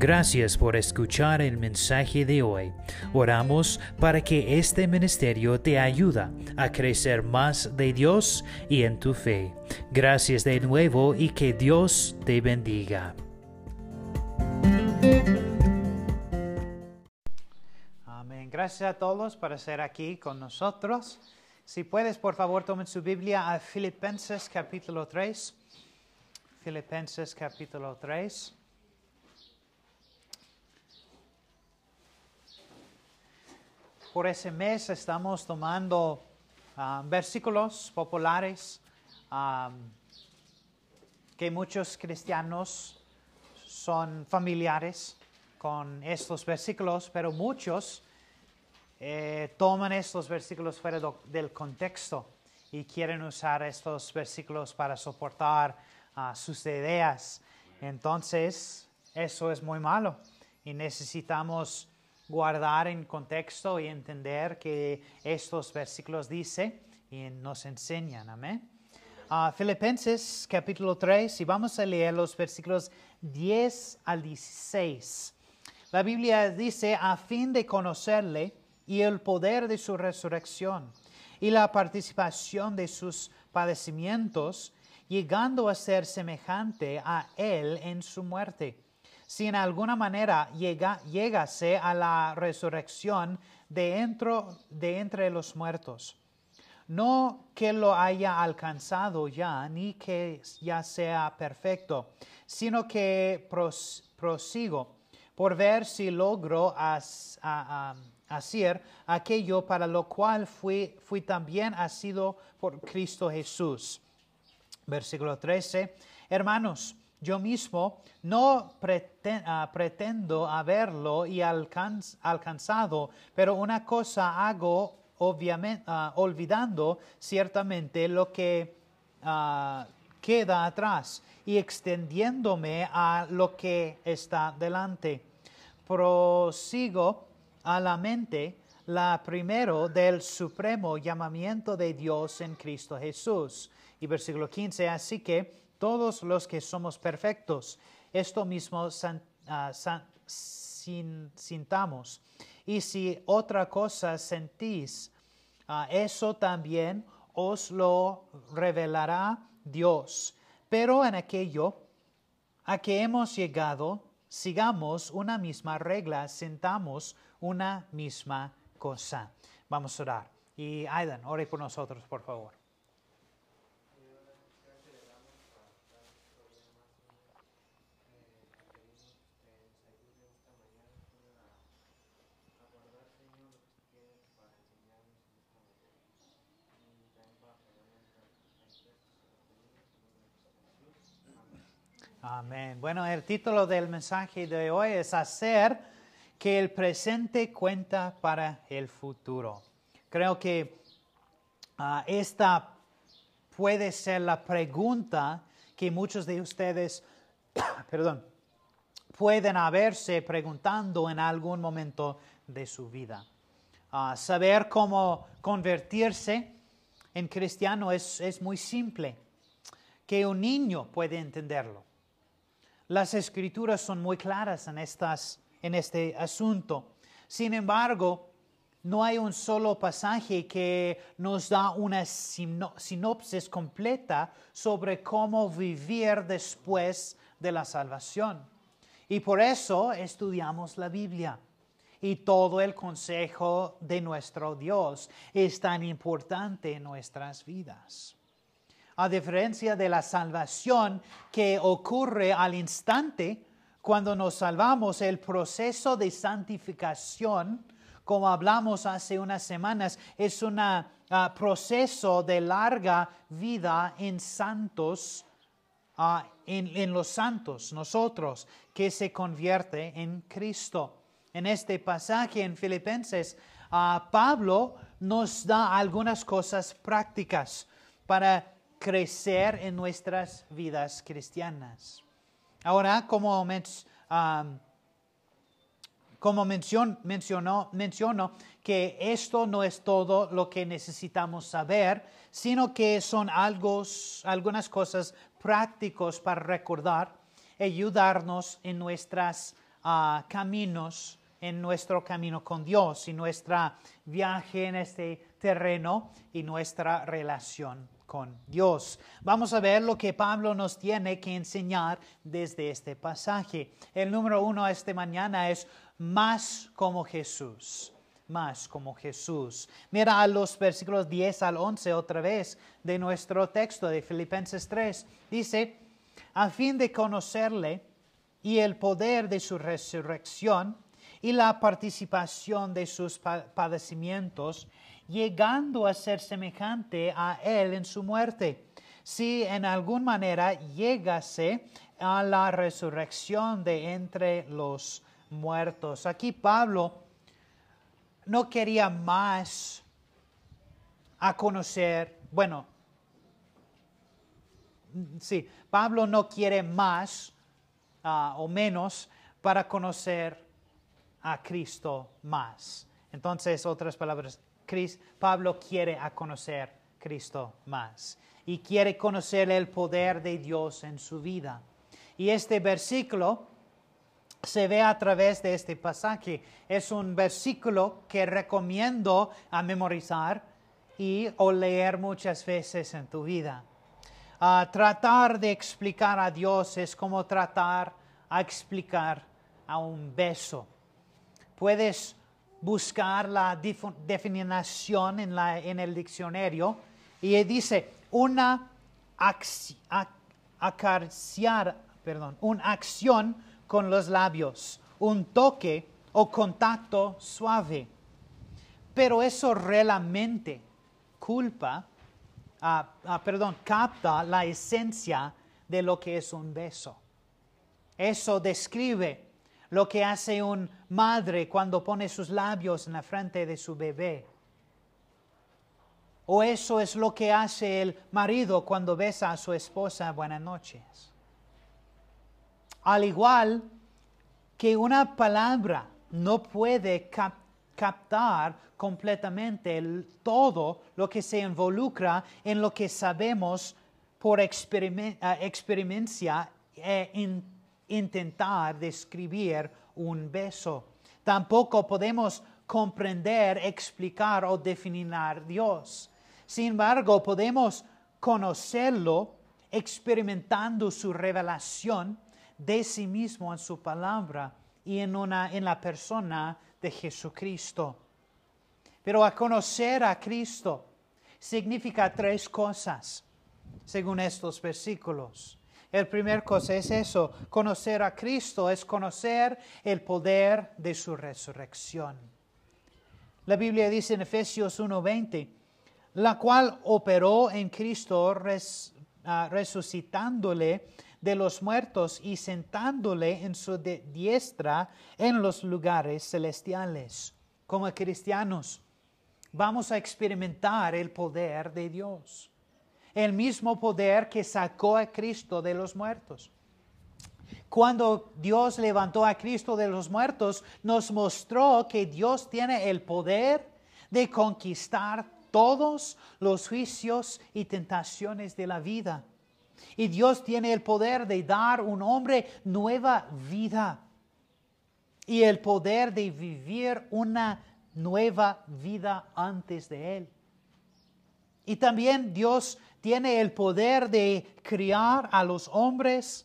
Gracias por escuchar el mensaje de hoy. Oramos para que este ministerio te ayude a crecer más de Dios y en tu fe. Gracias de nuevo y que Dios te bendiga. Amén. Gracias a todos por estar aquí con nosotros. Si puedes, por favor, tomen su Biblia a Filipenses capítulo 3. Filipenses capítulo 3. Por ese mes estamos tomando ah, versículos populares ah, que muchos cristianos son familiares con estos versículos, pero muchos eh, toman estos versículos fuera del contexto y quieren usar estos versículos para soportar ah, sus ideas. Entonces, eso es muy malo y necesitamos guardar en contexto y entender que estos versículos dice y nos enseñan. Amén. Ah, Filipenses capítulo 3 y vamos a leer los versículos 10 al 16. La Biblia dice, a fin de conocerle y el poder de su resurrección y la participación de sus padecimientos, llegando a ser semejante a él en su muerte. Si en alguna manera llega, llegase a la resurrección de, de entre los muertos. No que lo haya alcanzado ya, ni que ya sea perfecto, sino que pros- prosigo por ver si logro hacer aquello para lo cual fui, fui también asido por Cristo Jesús. Versículo 13. Hermanos, yo mismo no ah, pretendo haberlo y alcanz- alcanzado, pero una cosa hago ah, olvidando ciertamente lo que ah, queda atrás y extendiéndome a lo que está delante. Prosigo a la mente la primero del supremo llamamiento de Dios en Cristo Jesús. Y versículo 15, así que todos los que somos perfectos, esto mismo ah, sintamos. Y si otra cosa sentís, ah, eso también os lo revelará Dios. Pero en aquello a que hemos llegado, sigamos una misma regla, sintamos una misma cosa. Vamos a orar. Y Aidan, ore por nosotros, por favor. Amén. Bueno, el título del mensaje de hoy es hacer que el presente cuenta para el futuro. Creo que ah, esta puede ser la pregunta que muchos de ustedes, perdón, pueden haberse preguntando en algún momento de su vida. Ah, saber cómo convertirse en cristiano es, es muy simple, que un niño puede entenderlo. Las escrituras son muy claras en, estas, en este asunto. Sin embargo, no hay un solo pasaje que nos da una sino- sinopsis completa sobre cómo vivir después de la salvación. Y por eso estudiamos la Biblia. Y todo el consejo de nuestro Dios es tan importante en nuestras vidas a diferencia de la salvación que ocurre al instante cuando nos salvamos, el proceso de santificación, como hablamos hace unas semanas, es un proceso de larga vida en santos, ah, en, en los santos, nosotros, que se convierte en Cristo. En este pasaje en Filipenses, ah, Pablo nos da algunas cosas prácticas para crecer en nuestras vidas cristianas. Ahora, como, men- mencionó, menciono que esto no es todo lo que necesitamos saber, sino que son algunas cosas prácticos para recordar, ayudarnos en nuestras ah, caminos en nuestro camino con Dios y nuestra viaje en este terreno y nuestra relación con Dios. Vamos a ver lo que Pablo nos tiene que enseñar desde este pasaje. El número uno esta mañana es más como Jesús. Más como Jesús. Mira los versículos 10 al 11 otra vez de nuestro texto de Filipenses 3. Dice, a fin de conocerle y el poder de su resurrección y la participación de sus padecimientos, llegando a ser semejante a él en su muerte, si en alguna manera llegase a la resurrección de entre los muertos. Aquí Pablo no quería más a conocer, bueno, sí, Pablo no quiere más ah, o menos para conocer a Cristo más. Entonces, otras palabras, Pablo quiere a conocer Cristo más y quiere conocer el poder de Dios en su vida. Y este versículo se ve a través de este pasaje. Es un versículo que recomiendo a memorizar y o leer muchas veces en tu vida. tratar de explicar a Dios es como tratar a explicar a un beso. Puedes buscar la definición en, el diccionario y dice una acariciar, perdón, una acción con los labios, un toque o contacto suave. Pero eso realmente culpa, ah, ah, perdón, capta la esencia de lo que es un beso. Eso describe lo que hace un madre cuando pone sus labios en la frente de su bebé. O eso es lo que hace el marido cuando besa a su esposa buenas noches. Al igual que una palabra no puede captar completamente todo lo que se involucra en lo que sabemos por experiencia e intentar describir un beso. Tampoco podemos comprender, explicar o definir a Dios. Sin embargo, podemos conocerlo experimentando su revelación de sí mismo en su palabra y en, una, en la persona de Jesucristo. Pero a conocer a Cristo significa tres cosas, según estos versículos. El primer cosa es eso, conocer a Cristo es conocer el poder de su resurrección. La Biblia dice en Efesios 1:20, la cual operó en Cristo ah, resucitándole de los muertos y sentándole en su diestra en los lugares celestiales. Como cristianos, vamos a experimentar el poder de Dios, el mismo poder que sacó a Cristo de los muertos. Cuando Dios levantó a Cristo de los muertos, nos mostró que Dios tiene el poder de conquistar todos los juicios y tentaciones de la vida. Y Dios tiene el poder de dar un hombre nueva vida y el poder de vivir una nueva vida antes de Él. Y también Dios tiene el poder de criar a los hombres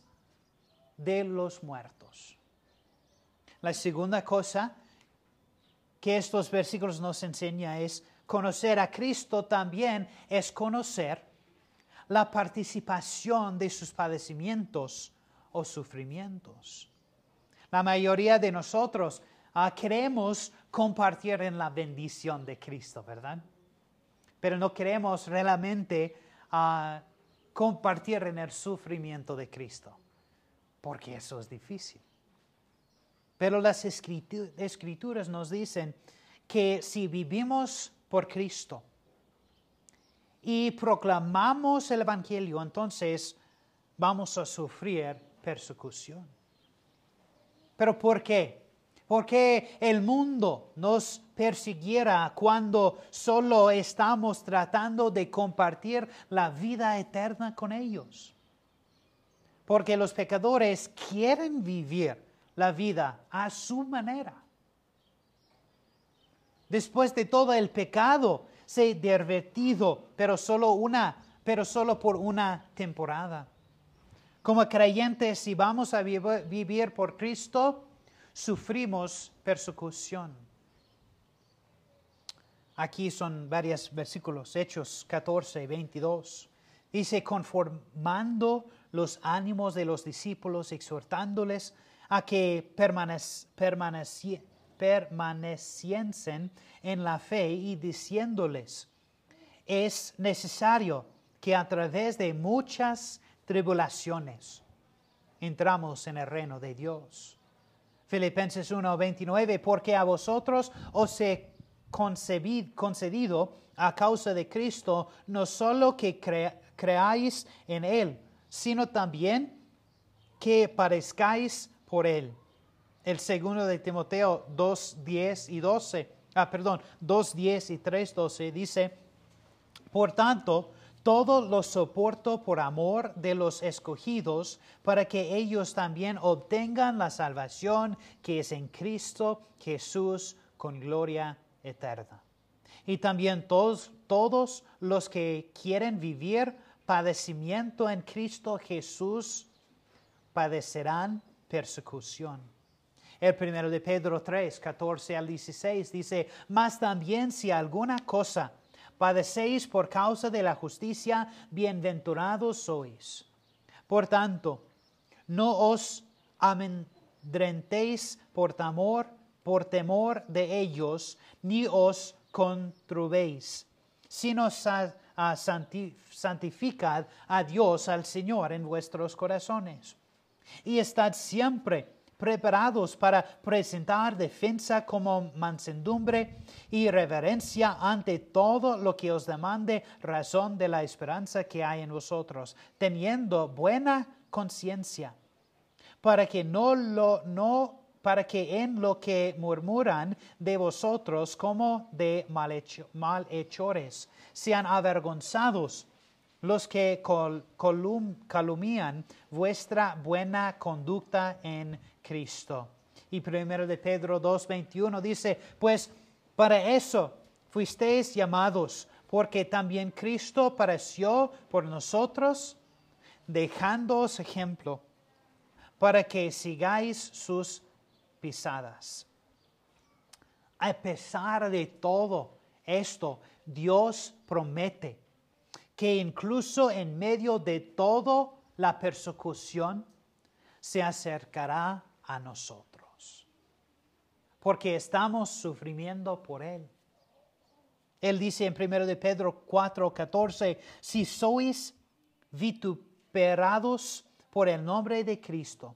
de los muertos. La segunda cosa que estos versículos nos enseñan es conocer a Cristo también es conocer la participación de sus padecimientos o sufrimientos. La mayoría de nosotros ah, queremos compartir en la bendición de Cristo, ¿verdad? Pero no queremos realmente ah, compartir en el sufrimiento de Cristo, porque eso es difícil. Pero las escrituras nos dicen que si vivimos por Cristo, y proclamamos el Evangelio, entonces vamos a sufrir persecución. ¿Pero por qué? Porque el mundo nos persiguiera cuando solo estamos tratando de compartir la vida eterna con ellos. Porque los pecadores quieren vivir la vida a su manera. Después de todo el pecado, se divertido, pero solo una, pero solo por una temporada. Como creyentes, si vamos a vivir por Cristo, sufrimos persecución. Aquí son varios versículos, Hechos 14, 22. Dice, conformando los ánimos de los discípulos, exhortándoles a que permaneciesen en la fe y diciéndoles, es necesario que a través de muchas tribulaciones entramos en el reino de Dios. Filipenses 1:29, porque a vosotros os he concedido a causa de Cristo no solo que creáis en Él, sino también que parezcáis por Él. El segundo de Timoteo 2, 10 y 12, ah, perdón, 2, 10 y 3, 12 dice, por tanto, todo lo soporto por amor de los escogidos, para que ellos también obtengan la salvación que es en Cristo Jesús con gloria eterna. Y también todos, todos los que quieren vivir padecimiento en Cristo Jesús padecerán persecución. El primero de Pedro 3, 14 al 16 dice, mas también si alguna cosa padecéis por causa de la justicia, bienaventurados sois. Por tanto, no os amedrentéis por temor, por temor de ellos, ni os contrubéis, sino santificad a Dios, al Señor, en vuestros corazones. Y estad siempre preparados para presentar defensa como mansedumbre y reverencia ante todo lo que os demande razón de la esperanza que hay en vosotros, teniendo buena conciencia, para que no lo no para que en lo que murmuran de vosotros como de malhechores sean avergonzados los que calumnian vuestra buena conducta en Cristo. Y primero de Pedro 2.21 dice, pues para eso fuisteis llamados, porque también Cristo pareció por nosotros, dejándoos ejemplo, para que sigáis sus pisadas. A pesar de todo esto, Dios promete que incluso en medio de toda la persecución se acercará a nosotros, porque estamos sufriendo por Él. Él dice en 1 de Pedro 4:14, si sois vituperados por el nombre de Cristo,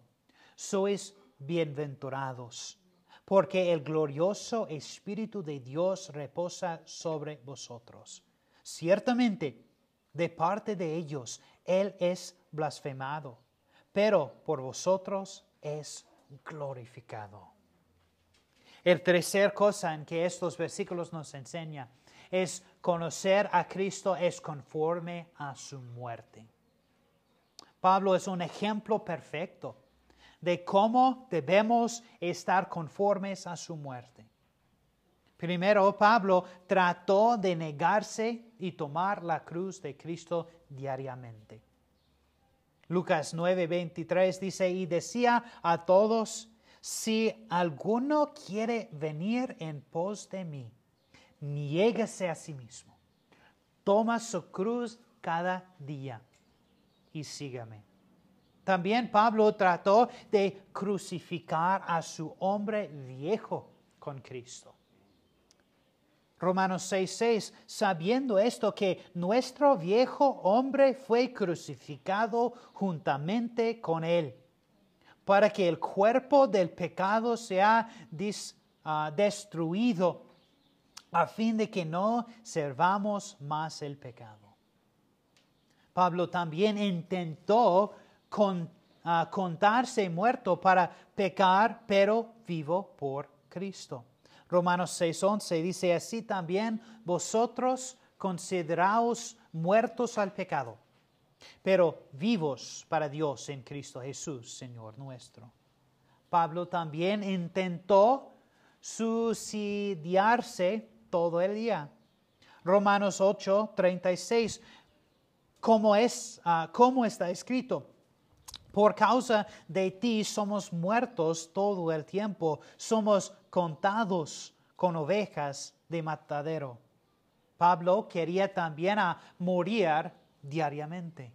sois bienaventurados, porque el glorioso Espíritu de Dios reposa sobre vosotros. Ciertamente, de parte de ellos, Él es blasfemado, pero por vosotros es glorificado. El tercer cosa en que estos versículos nos enseñan es conocer a Cristo es conforme a su muerte. Pablo es un ejemplo perfecto de cómo debemos estar conformes a su muerte. Primero, Pablo trató de negarse y tomar la cruz de Cristo diariamente. Lucas 9:23 dice, y decía a todos, si alguno quiere venir en pos de mí, niéguese a sí mismo, toma su cruz cada día y sígame. También Pablo trató de crucificar a su hombre viejo con Cristo. Romanos 6:6, sabiendo esto que nuestro viejo hombre fue crucificado juntamente con él, para que el cuerpo del pecado sea ah, destruido, a fin de que no servamos más el pecado. Pablo también intentó ah, contarse muerto para pecar, pero vivo por Cristo. Romanos 6:11 dice así también, vosotros consideraos muertos al pecado, pero vivos para Dios en Cristo Jesús, Señor nuestro. Pablo también intentó suicidarse todo el día. Romanos 8, 36, como, es, ah, está escrito. Por causa de ti somos muertos todo el tiempo, somos contados con ovejas de matadero. Pablo quería también a morir diariamente.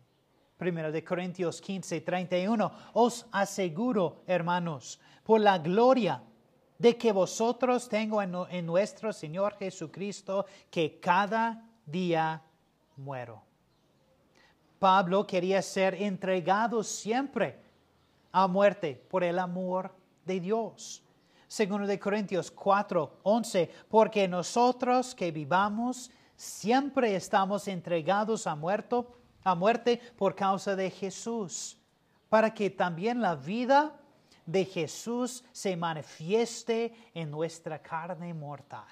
Primero de Corintios 15, 31. Os aseguro, hermanos, por la gloria de que vosotros tengo en, en nuestro Señor Jesucristo, que cada día muero. Pablo quería ser entregado siempre a muerte por el amor de Dios. Segundo de Corintios 4, 11, porque nosotros que vivamos siempre estamos entregados a, muerto, a muerte por causa de Jesús, para que también la vida de Jesús se manifieste en nuestra carne mortal.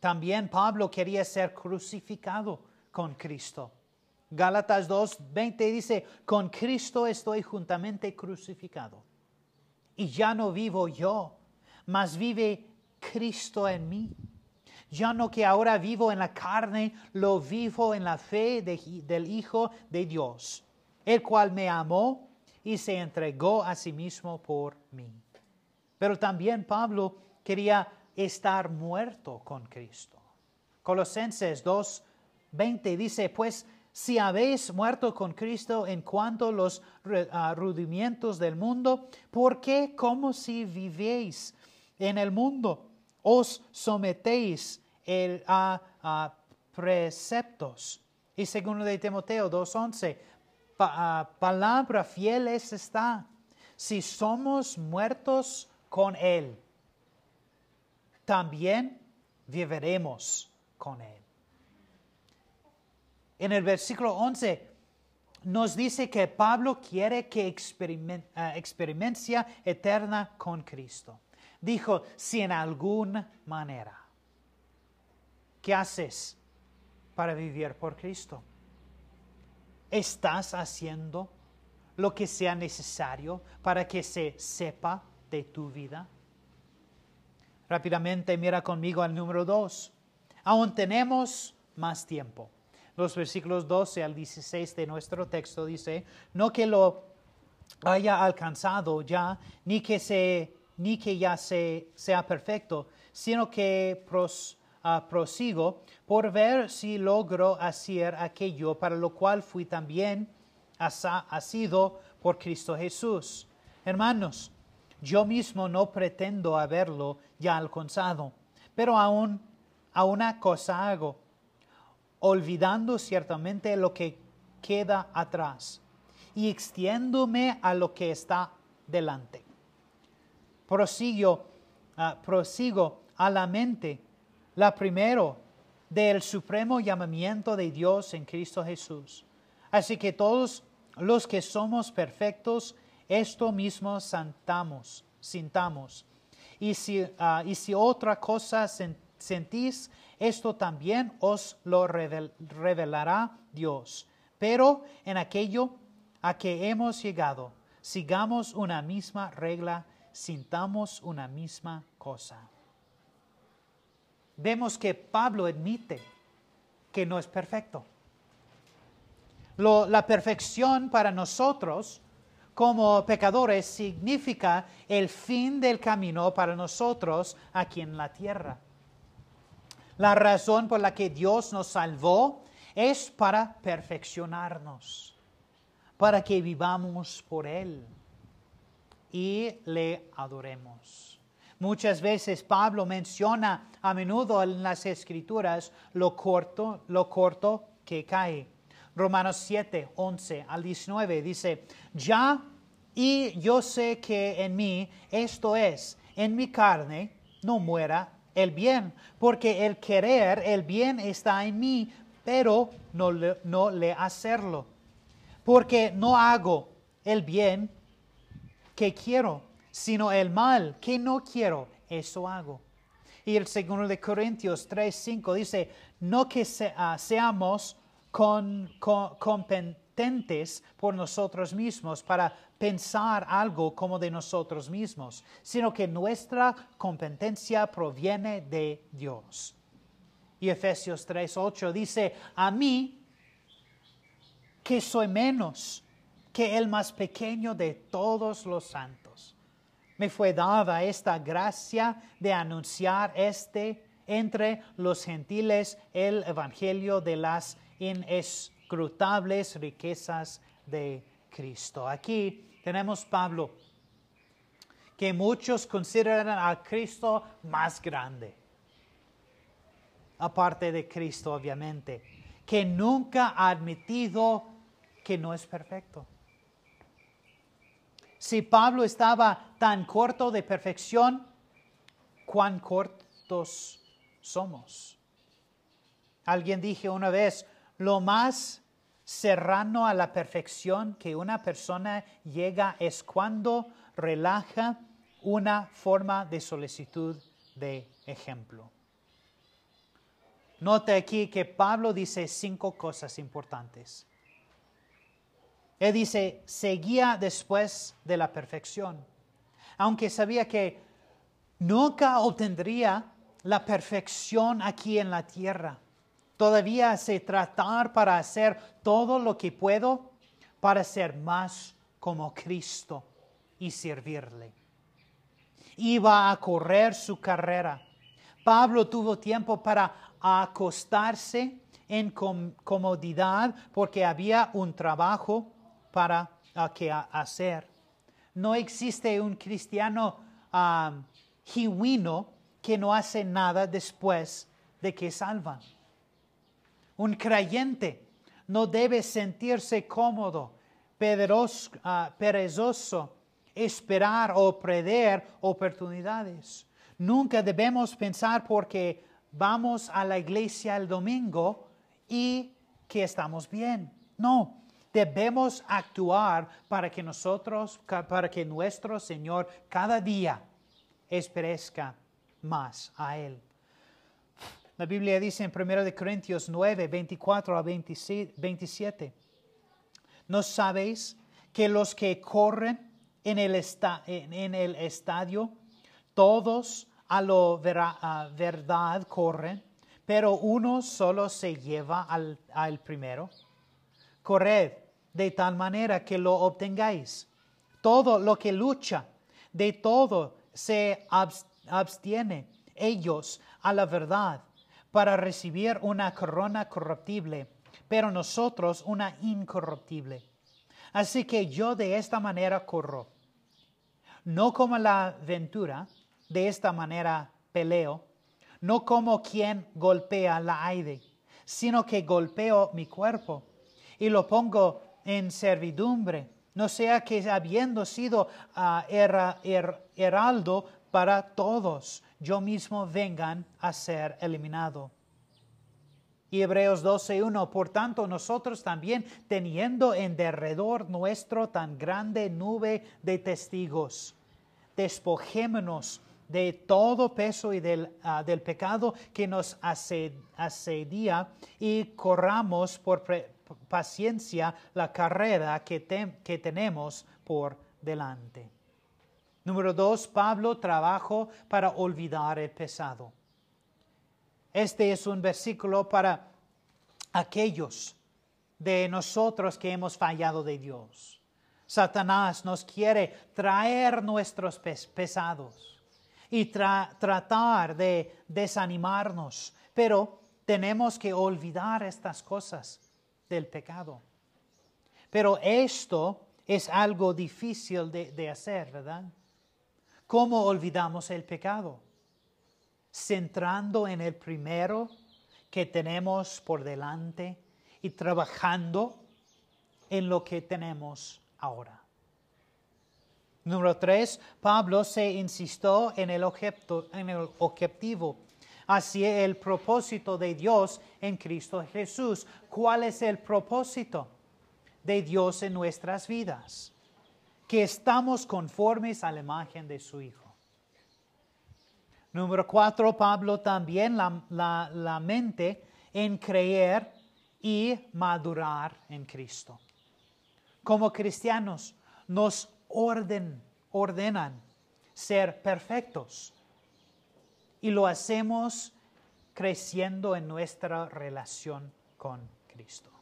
También Pablo quería ser crucificado con Cristo. Gálatas 2:20 dice, con Cristo estoy juntamente crucificado. Y ya no vivo yo, mas vive Cristo en mí. Ya no que ahora vivo en la carne, lo vivo en la fe del Hijo de Dios, el cual me amó y se entregó a sí mismo por mí. Pero también Pablo quería estar muerto con Cristo. Colosenses 2, 20 dice, pues si habéis muerto con Cristo en cuanto a los ah, rudimientos del mundo, ¿por qué como si vivéis en el mundo? Os sometéis a, preceptos. Y segundo de Timoteo 2.11, Ah, palabra fiel es esta. Si somos muertos con Él, también viviremos con Él. En el versículo 11 nos dice que Pablo quiere que ah, experiencia eterna con Cristo. Dijo, si en alguna manera, ¿qué haces para vivir por Cristo? ¿Estás haciendo lo que sea necesario para que se sepa de tu vida? Rápidamente mira conmigo al número 2. Aún tenemos más tiempo. Los versículos 12 al 16 de nuestro texto dice, no que lo haya alcanzado ya, ni que, se, ni que ya se, sea perfecto, sino que pros, prosigo por ver si logro hacer aquello para lo cual fui también asido por Cristo Jesús. Hermanos, yo mismo no pretendo haberlo ya alcanzado, pero aún a una cosa hago, olvidando ciertamente lo que queda atrás y extiéndome a lo que está delante. Prosigo, ah, prosigo a la mente la primero del supremo llamamiento de Dios en Cristo Jesús. Así que todos los que somos perfectos, esto mismo santamos, sintamos. Y si, ah, y si otra cosa sentís, esto también os lo revelará Dios. Pero en aquello a que hemos llegado, sigamos una misma regla, sintamos una misma cosa vemos que Pablo admite que no es perfecto. la perfección para nosotros como pecadores significa el fin del camino para nosotros aquí en la tierra. La razón por la que Dios nos salvó es para perfeccionarnos, para que vivamos por Él y le adoremos. Muchas veces Pablo menciona a menudo en las escrituras lo corto, lo corto que cae. Romanos 7, 11 al 19 dice, ya y yo sé que en mí, esto es, en mi carne, no muera el bien, porque el querer el bien está en mí, pero no le, no le hacerlo. Porque no hago el bien que quiero sino el mal que no quiero, eso hago. Y el segundo de Corintios 3, 5 dice, no que ah, seamos con, competentes por nosotros mismos para pensar algo como de nosotros mismos, sino que nuestra competencia proviene de Dios. Y Efesios 3:8 dice, a mí, que soy menos que el más pequeño de todos los santos, me fue dada esta gracia de anunciar este entre los gentiles el evangelio de las inescrutables riquezas de Cristo. Aquí tenemos Pablo, que muchos consideran a Cristo más grande, aparte de Cristo obviamente, que nunca ha admitido que no es perfecto. Si Pablo estaba tan corto de perfección, cuán cortos somos. Alguien dije una vez, lo más cerrano a la perfección que una persona llega es cuando relaja una forma de solicitud de ejemplo. Note aquí que Pablo dice cinco cosas importantes. Él dice, seguía después de la perfección, aunque sabía que nunca obtendría la perfección aquí en la tierra. Todavía sé tratar para hacer todo lo que puedo para ser más como Cristo y servirle. Iba a correr su carrera. Pablo tuvo tiempo para acostarse en comodidad porque había un trabajo para que hacer. No existe un cristiano uh, que no hace nada después de que salvan. Un creyente no debe sentirse cómodo, ah, perezoso, esperar o perder oportunidades. Nunca debemos pensar porque vamos a la iglesia el domingo y que estamos bien. No, debemos actuar para que nosotros, para que nuestro Señor cada día esperezca más a Él. La Biblia dice en 1 Corintios 9, 24 a 27, ¿no sabéis que los que corren en el, en el estadio, todos a lo verdad corren, pero uno solo se lleva al, al primero? Corred de tal manera que lo obtengáis. Todo lo que lucha, de todo se abstiene ellos a la verdad para recibir una corona corruptible, pero nosotros una incorruptible. Así que yo de esta manera corro, no como la ventura, de esta manera peleo, no como quien golpea la aire, sino que golpeo mi cuerpo y lo pongo en servidumbre, no sea que habiendo sido uh, heraldo para todos, yo mismo vengan a ser eliminado. Y Hebreos 12.1, por tanto nosotros también, teniendo en derredor nuestro tan grande nube de testigos, despojémonos de todo peso y del, ah, del pecado que nos asedia y corramos por paciencia la carrera que, que tenemos por delante. Número dos, Pablo trabajó para olvidar el pesado. Este es un versículo para aquellos de nosotros que hemos fallado de Dios. Satanás nos quiere traer nuestros pesados y tratar de desanimarnos, pero tenemos que olvidar estas cosas del pecado. Pero esto es algo difícil de, de hacer, ¿verdad? ¿Cómo olvidamos el pecado? Centrando en el primero que tenemos por delante y trabajando en lo que tenemos ahora. Número tres, Pablo se insistió en el, en el objetivo, hacia el propósito de Dios en Cristo Jesús. ¿Cuál es el propósito de Dios en nuestras vidas? Que estamos conformes a la imagen de su Hijo. Número cuatro, Pablo también la, mente en creer y madurar en Cristo. como cristianos nos orden, ordenan ser perfectos. Y lo hacemos creciendo en nuestra relación con Cristo.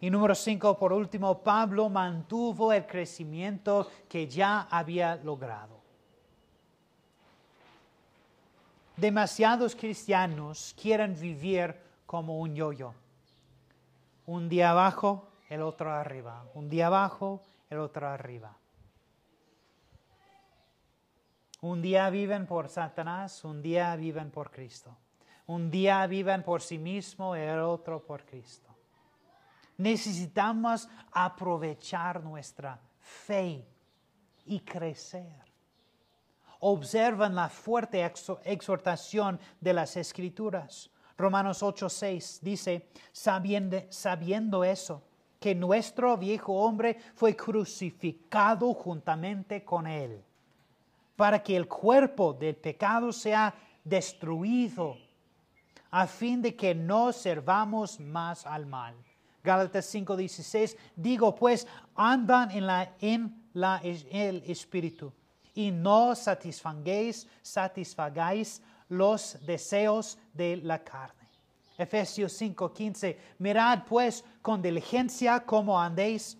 Y número cinco, por último, Pablo mantuvo el crecimiento que ya había logrado. Demasiados cristianos quieren vivir como un yo-yo. Un día abajo, el otro arriba. Un día abajo, el otro arriba. Un día viven por Satanás, un día viven por Cristo. Un día viven por sí mismo, el otro por Cristo. Necesitamos aprovechar nuestra fe y crecer. Observan la fuerte exhortación de las Escrituras. Romanos 8:6 dice, sabiendo, sabiendo eso, que nuestro viejo hombre fue crucificado juntamente con él, para que el cuerpo del pecado sea destruido, a fin de que no servamos más al mal. Gálatas 5:16, digo pues, andan en, la, en la, el Espíritu y no satisfagáis, satisfagáis los deseos de la carne. Efesios 5:15, mirad pues con diligencia cómo andéis,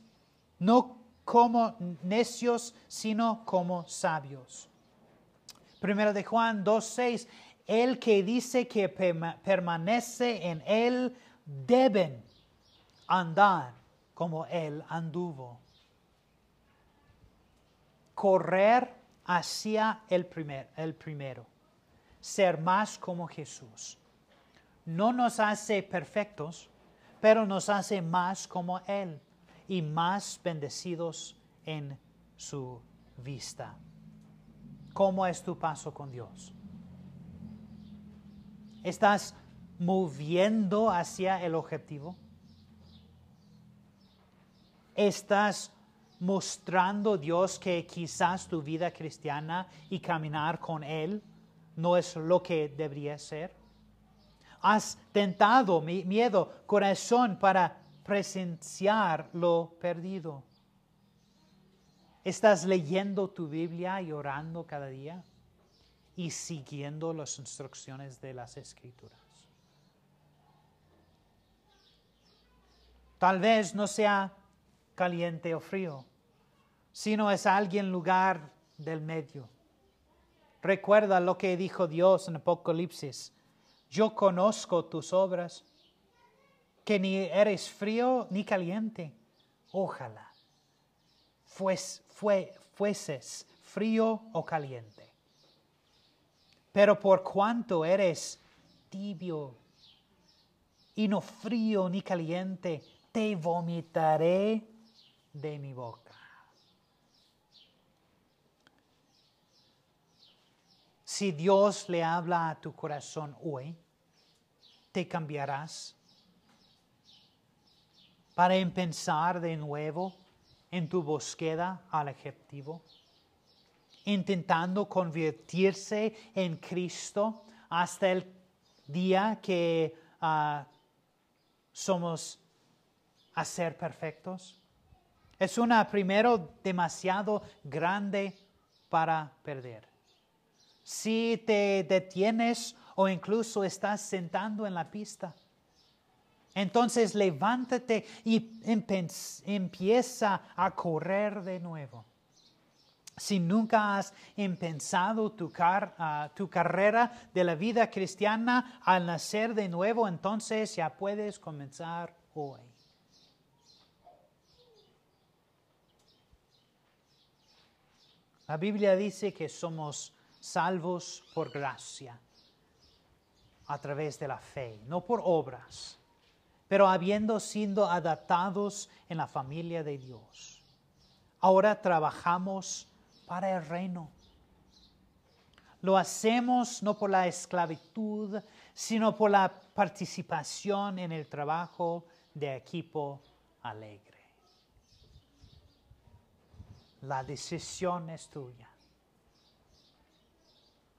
no como necios, sino como sabios. Primero de Juan 2:6, el que dice que permanece en él deben andar como él anduvo. Correr hacia el, primer, el primero, ser más como Jesús no nos hace perfectos, pero nos hace más como Él y más bendecidos en su vista. ¿Cómo es tu paso con Dios? ¿Estás moviendo hacia el objetivo? ¿Estás mostrando Dios que quizás tu vida cristiana y caminar con Él no es lo que debería ser? Has tentado mi miedo, corazón, para presenciar lo perdido. ¿Estás leyendo tu Biblia y orando cada día y siguiendo las instrucciones de las Escrituras? Tal vez no sea caliente o frío, sino es alguien lugar del medio. Recuerda lo que dijo Dios en Apocalipsis yo conozco tus obras, que ni eres frío ni caliente. Ojalá fueses frío o caliente. Pero por cuanto eres tibio y no frío ni caliente, te vomitaré de mi boca. Si Dios le habla a tu corazón hoy, te cambiarás para empezar de nuevo en tu búsqueda al objetivo, intentando convertirse en Cristo hasta el día que ah, somos a ser perfectos. Es una primero demasiado grande para perder. Si te detienes o incluso estás sentando en la pista, entonces levántate y empieza a correr de nuevo. Si nunca has empezado tu, ah, tu, carrera de la vida cristiana al nacer de nuevo, entonces ya puedes comenzar hoy. La Biblia dice que somos salvos por gracia, a través de la fe, no por obras, pero habiendo sido adaptados en la familia de Dios. Ahora trabajamos para el reino. Lo hacemos no por la esclavitud, sino por la participación en el trabajo de equipo alegre. La decisión es tuya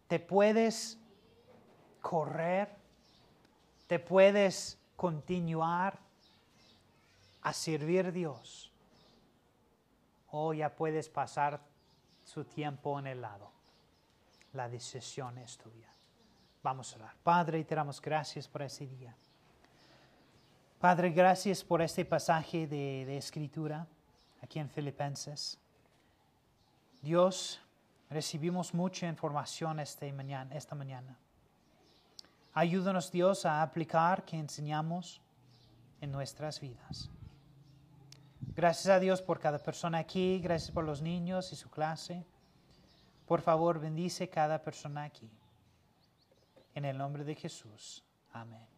te puedes correr, te puedes continuar a servir a Dios, o ya puedes pasar su tiempo en el lado. La decisión es tuya. Vamos a orar. Padre, te damos gracias por ese día. Padre, gracias por este pasaje de, de escritura aquí en Filipenses. Dios, recibimos mucha información este mañana, esta mañana. Ayúdanos, Dios, a aplicar que enseñamos en nuestras vidas. Gracias a Dios por cada persona aquí, gracias por los niños y su clase. Por favor, bendice cada persona aquí. En el nombre de Jesús. Amén.